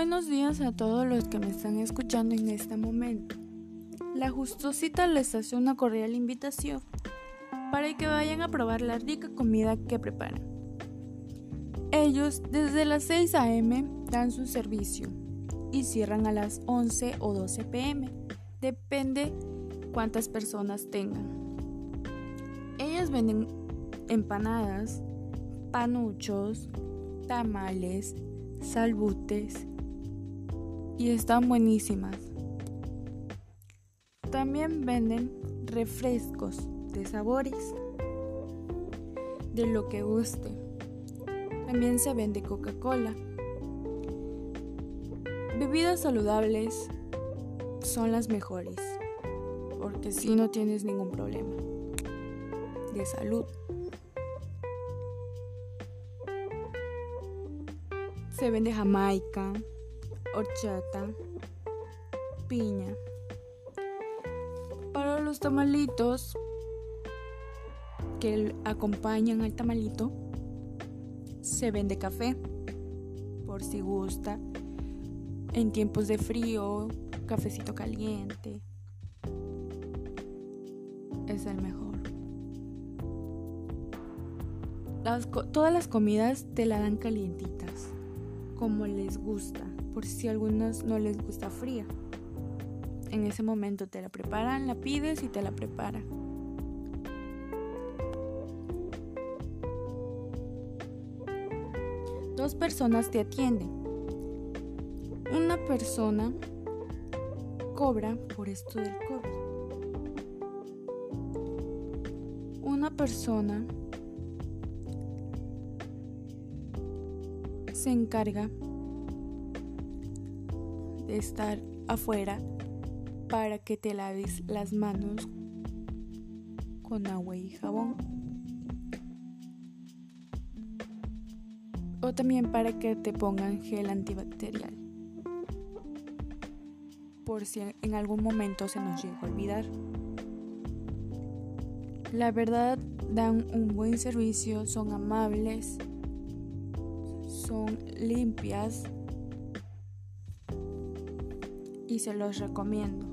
buenos días a todos los que me están escuchando en este momento. La Justosita les hace una cordial invitación para que vayan a probar la rica comida que preparan. Ellos desde las 6 a.m. dan su servicio y cierran a las 11 o 12 p.m. Depende cuántas personas tengan. Ellas venden empanadas, panuchos, tamales, salbutes y están buenísimas. También venden refrescos de sabores, de lo que guste. También se vende Coca-Cola. Bebidas saludables son las mejores, porque si no tienes ningún problema de salud. Se vende jamaica, horchata, piña. Para los tamalitos que acompañan al tamalito, se vende café, por si gusta. En tiempos de frío, cafecito caliente. Es el mejor. todas las comidas te la dan calientitas como les gusta, por si a algunos no les gusta fría. En ese momento te la preparan, la pides y te la preparan. Dos personas te atienden. Una persona cobra por esto del COVID. Una persona se encarga de estar afuera para que te laves las manos con agua y jabón. O también para que te pongan gel antibacterial. Por si en algún momento se nos llega a olvidar. La verdad dan un buen servicio, son amables son limpias y se los recomiendo.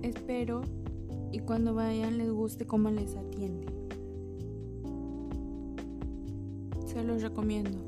Espero y cuando vayan les guste cómo les atiende. Se los recomiendo.